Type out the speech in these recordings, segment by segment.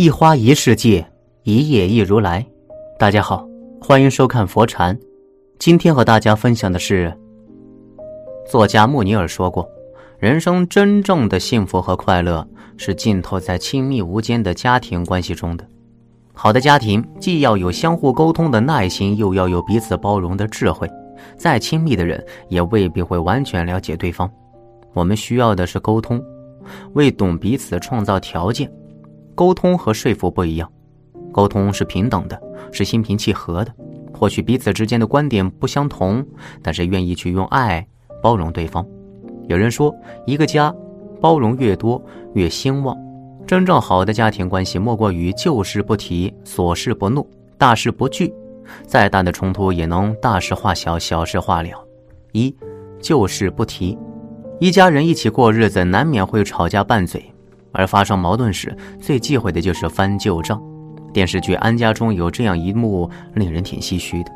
一花一世界，一叶一如来。大家好，欢迎收看佛禅。今天和大家分享的是，作家穆尼尔说过，人生真正的幸福和快乐是浸透在亲密无间的家庭关系中的。好的家庭既要有相互沟通的耐心，又要有彼此包容的智慧。再亲密的人也未必会完全了解对方。我们需要的是沟通，为懂彼此创造条件。沟通和说服不一样，沟通是平等的，是心平气和的。或许彼此之间的观点不相同，但是愿意去用爱包容对方。有人说，一个家包容越多越兴旺。真正好的家庭关系，莫过于旧事不提，琐事不怒，大事不惧。再大的冲突也能大事化小，小事化了。一，旧事不提。一家人一起过日子，难免会吵架拌嘴。而发生矛盾时，最忌讳的就是翻旧账。电视剧《安家》中有这样一幕，令人挺唏嘘的：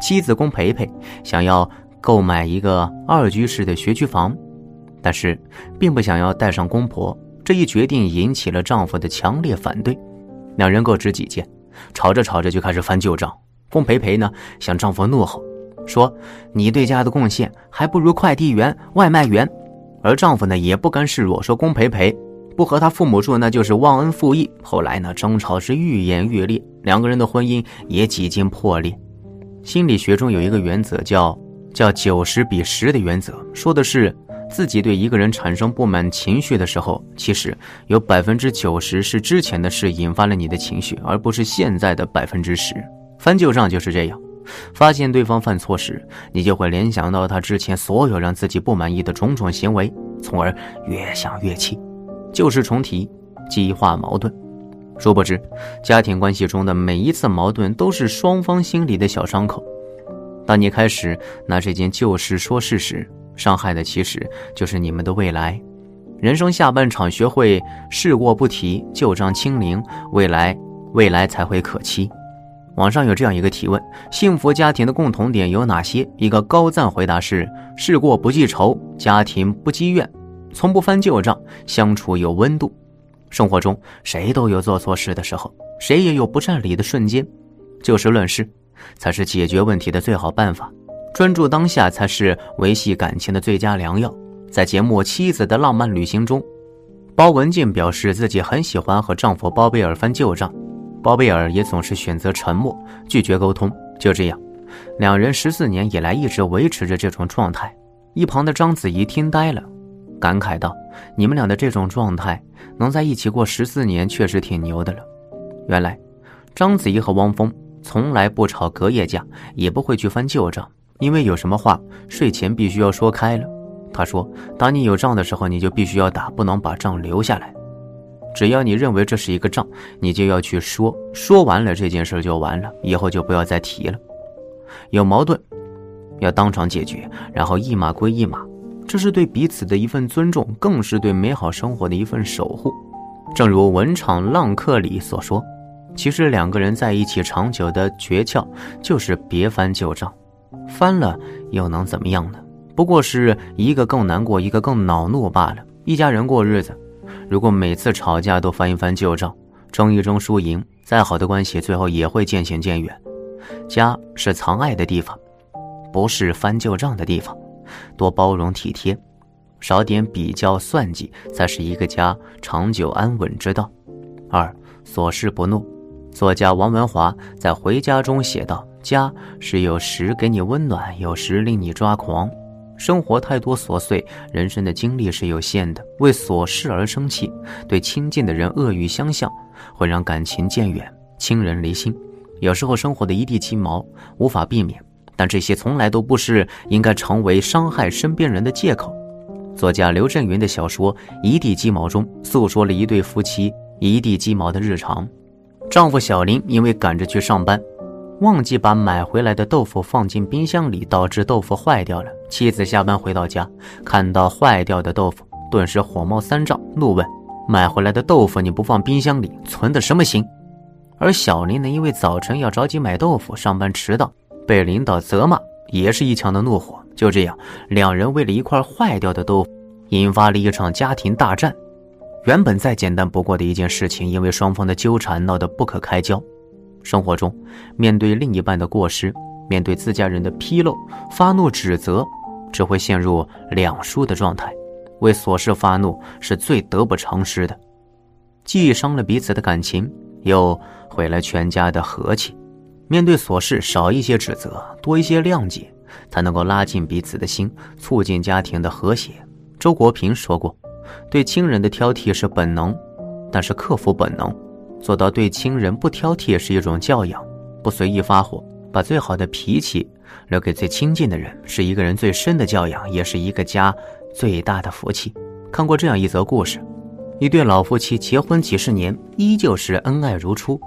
妻子龚培培想要购买一个二居室的学区房，但是并不想要带上公婆。这一决定引起了丈夫的强烈反对，两人各执己见，吵着吵着就开始翻旧账。龚培培呢向丈夫怒吼，说：“你对家的贡献还不如快递员、外卖员。”而丈夫呢也不甘示弱，说：“龚培培。”不和他父母住，那就是忘恩负义。后来呢，争吵是愈演愈烈，两个人的婚姻也几近破裂。心理学中有一个原则，叫叫九十比十的原则，说的是自己对一个人产生不满情绪的时候，其实有百分之九十是之前的事引发了你的情绪，而不是现在的百分之十。翻旧账就是这样，发现对方犯错时，你就会联想到他之前所有让自己不满意的种种行为，从而越想越气。旧事重提，激化矛盾。殊不知，家庭关系中的每一次矛盾都是双方心里的小伤口。当你开始拿这件旧事说事时，伤害的其实就是你们的未来。人生下半场，学会事过不提，旧账清零，未来未来才会可期。网上有这样一个提问：幸福家庭的共同点有哪些？一个高赞回答是：事过不记仇，家庭不积怨。从不翻旧账，相处有温度。生活中谁都有做错事的时候，谁也有不占理的瞬间。就事论事，才是解决问题的最好办法。专注当下，才是维系感情的最佳良药。在节目《妻子的浪漫旅行》中，包文婧表示自己很喜欢和丈夫包贝尔翻旧账，包贝尔也总是选择沉默，拒绝沟通。就这样，两人十四年以来一直维持着这种状态。一旁的章子怡听呆了。感慨道：“你们俩的这种状态，能在一起过十四年，确实挺牛的了。”原来，章子怡和汪峰从来不吵隔夜架，也不会去翻旧账，因为有什么话睡前必须要说开了。他说：“当你有账的时候，你就必须要打，不能把账留下来。只要你认为这是一个账，你就要去说，说完了这件事就完了，以后就不要再提了。有矛盾，要当场解决，然后一码归一码。”这是对彼此的一份尊重，更是对美好生活的一份守护。正如文场浪客里所说：“其实两个人在一起长久的诀窍，就是别翻旧账。翻了又能怎么样呢？不过是一个更难过，一个更恼怒罢了。一家人过日子，如果每次吵架都翻一翻旧账，争一争输赢，再好的关系最后也会渐行渐远。家是藏爱的地方，不是翻旧账的地方。”多包容体贴，少点比较算计，才是一个家长久安稳之道。二琐事不怒。作家王文华在《回家》中写道：“家是有时给你温暖，有时令你抓狂。生活太多琐碎，人生的精力是有限的。为琐事而生气，对亲近的人恶语相向，会让感情渐远，亲人离心。有时候生活的一地鸡毛无法避免。”但这些从来都不是应该成为伤害身边人的借口。作家刘震云的小说《一地鸡毛》中，诉说了一对夫妻一地鸡毛的日常。丈夫小林因为赶着去上班，忘记把买回来的豆腐放进冰箱里，导致豆腐坏掉了。妻子下班回到家，看到坏掉的豆腐，顿时火冒三丈，怒问：“买回来的豆腐你不放冰箱里，存的什么心？”而小林呢，因为早晨要着急买豆腐，上班迟到。被领导责骂，也是一腔的怒火。就这样，两人为了一块坏掉的豆腐，引发了一场家庭大战。原本再简单不过的一件事情，因为双方的纠缠闹得不可开交。生活中，面对另一半的过失，面对自家人的纰漏，发怒指责，只会陷入两输的状态。为琐事发怒是最得不偿失的，既伤了彼此的感情，又毁了全家的和气。面对琐事，少一些指责，多一些谅解，才能够拉近彼此的心，促进家庭的和谐。周国平说过：“对亲人的挑剔是本能，但是克服本能，做到对亲人不挑剔是一种教养。不随意发火，把最好的脾气留给最亲近的人，是一个人最深的教养，也是一个家。”最大的福气。看过这样一则故事：一对老夫妻结婚几十年，依旧是恩爱如初，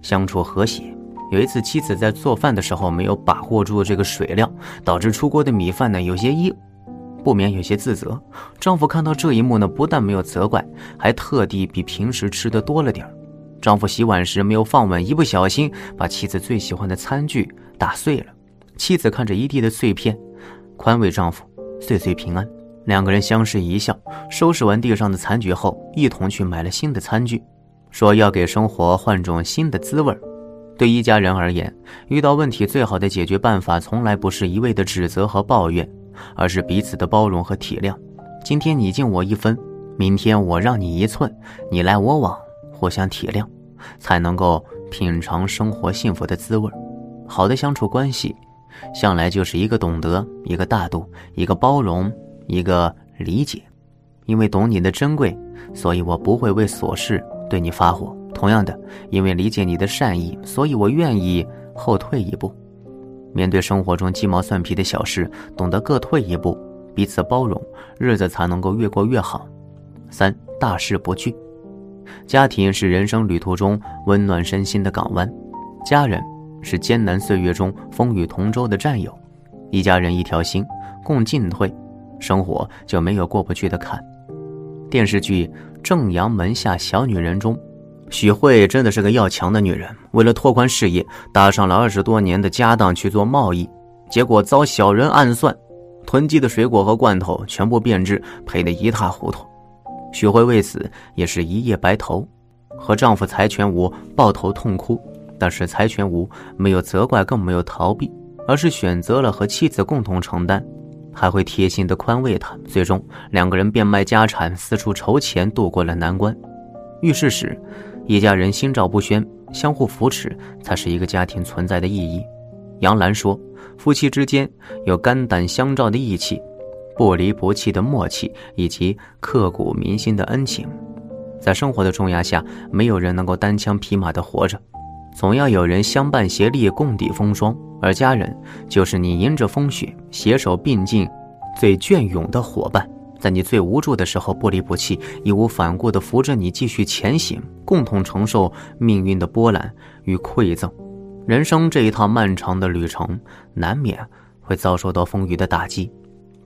相处和谐。有一次，妻子在做饭的时候没有把握住这个水量，导致出锅的米饭呢有些硬，不免有些自责。丈夫看到这一幕呢，不但没有责怪，还特地比平时吃的多了点丈夫洗碗时没有放稳，一不小心把妻子最喜欢的餐具打碎了。妻子看着一地的碎片，宽慰丈夫：“岁岁平安。”两个人相视一笑，收拾完地上的残局后，一同去买了新的餐具，说要给生活换种新的滋味儿对一家人而言，遇到问题最好的解决办法，从来不是一味的指责和抱怨，而是彼此的包容和体谅。今天你敬我一分，明天我让你一寸，你来我往，互相体谅，才能够品尝生活幸福的滋味好的相处关系，向来就是一个懂得，一个大度，一个包容。一个理解，因为懂你的珍贵，所以我不会为琐事对你发火。同样的，因为理解你的善意，所以我愿意后退一步。面对生活中鸡毛蒜皮的小事，懂得各退一步，彼此包容，日子才能够越过越好。三大事不惧，家庭是人生旅途中温暖身心的港湾，家人是艰难岁月中风雨同舟的战友，一家人一条心，共进退。生活就没有过不去的坎。电视剧《正阳门下小女人》中，许慧真的是个要强的女人。为了拓宽事业，搭上了二十多年的家当去做贸易，结果遭小人暗算，囤积的水果和罐头全部变质，赔得一塌糊涂。许慧为此也是一夜白头，和丈夫财全无抱头痛哭。但是财全无没有责怪，更没有逃避，而是选择了和妻子共同承担。还会贴心的宽慰他，最终两个人变卖家产，四处筹钱，度过了难关。遇事时，一家人心照不宣，相互扶持，才是一个家庭存在的意义。杨澜说：“夫妻之间有肝胆相照的义气，不离不弃的默契，以及刻骨铭心的恩情。在生活的重压下，没有人能够单枪匹马的活着，总要有人相伴协力，共抵风霜。”而家人就是你迎着风雪携手并进、最隽永的伙伴，在你最无助的时候不离不弃，义无反顾地扶着你继续前行，共同承受命运的波澜与馈赠。人生这一趟漫长的旅程，难免会遭受到风雨的打击，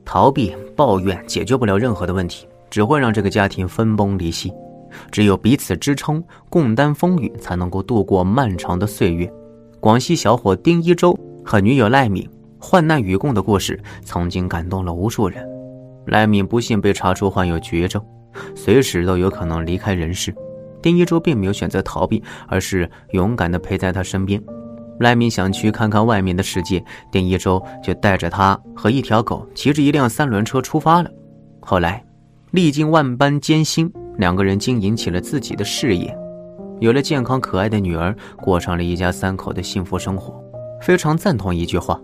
逃避、抱怨解决不了任何的问题，只会让这个家庭分崩离析。只有彼此支撑、共担风雨，才能够度过漫长的岁月。广西小伙丁一舟。和女友赖敏患难与共的故事，曾经感动了无数人。赖敏不幸被查出患有绝症，随时都有可能离开人世。丁一舟并没有选择逃避，而是勇敢地陪在他身边。赖敏想去看看外面的世界，丁一舟就带着他和一条狗，骑着一辆三轮车出发了。后来，历经万般艰辛，两个人经营起了自己的事业，有了健康可爱的女儿，过上了一家三口的幸福生活。非常赞同一句话：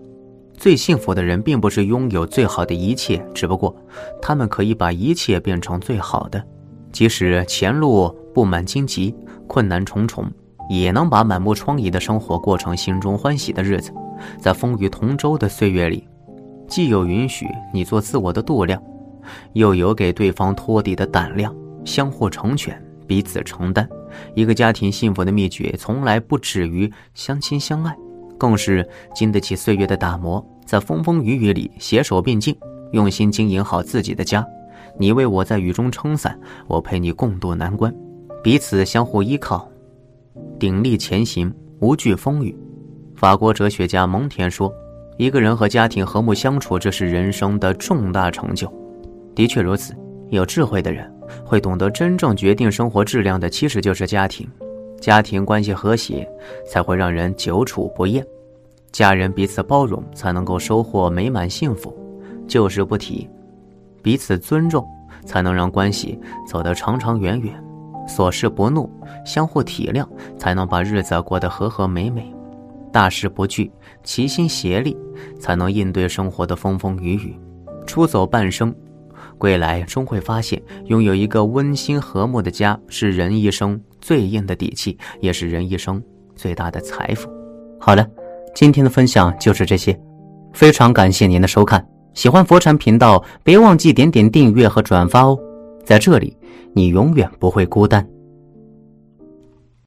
最幸福的人并不是拥有最好的一切，只不过他们可以把一切变成最好的。即使前路布满荆棘，困难重重，也能把满目疮痍的生活过成心中欢喜的日子。在风雨同舟的岁月里，既有允许你做自我的度量，又有给对方托底的胆量，相互成全，彼此承担。一个家庭幸福的秘诀，从来不止于相亲相爱。更是经得起岁月的打磨，在风风雨雨里携手并进，用心经营好自己的家。你为我在雨中撑伞，我陪你共度难关，彼此相互依靠，鼎力前行，无惧风雨。法国哲学家蒙田说：“一个人和家庭和睦相处，这是人生的重大成就。”的确如此，有智慧的人会懂得真正决定生活质量的，其实就是家庭。家庭关系和谐，才会让人久处不厌；家人彼此包容，才能够收获美满幸福。旧事不提，彼此尊重，才能让关系走得长长远远。琐事不怒，相互体谅，才能把日子过得和和美美。大事不惧，齐心协力，才能应对生活的风风雨雨。出走半生。归来终会发现，拥有一个温馨和睦的家，是人一生最硬的底气，也是人一生最大的财富。好了，今天的分享就是这些，非常感谢您的收看。喜欢佛禅频道，别忘记点点订阅和转发哦。在这里，你永远不会孤单。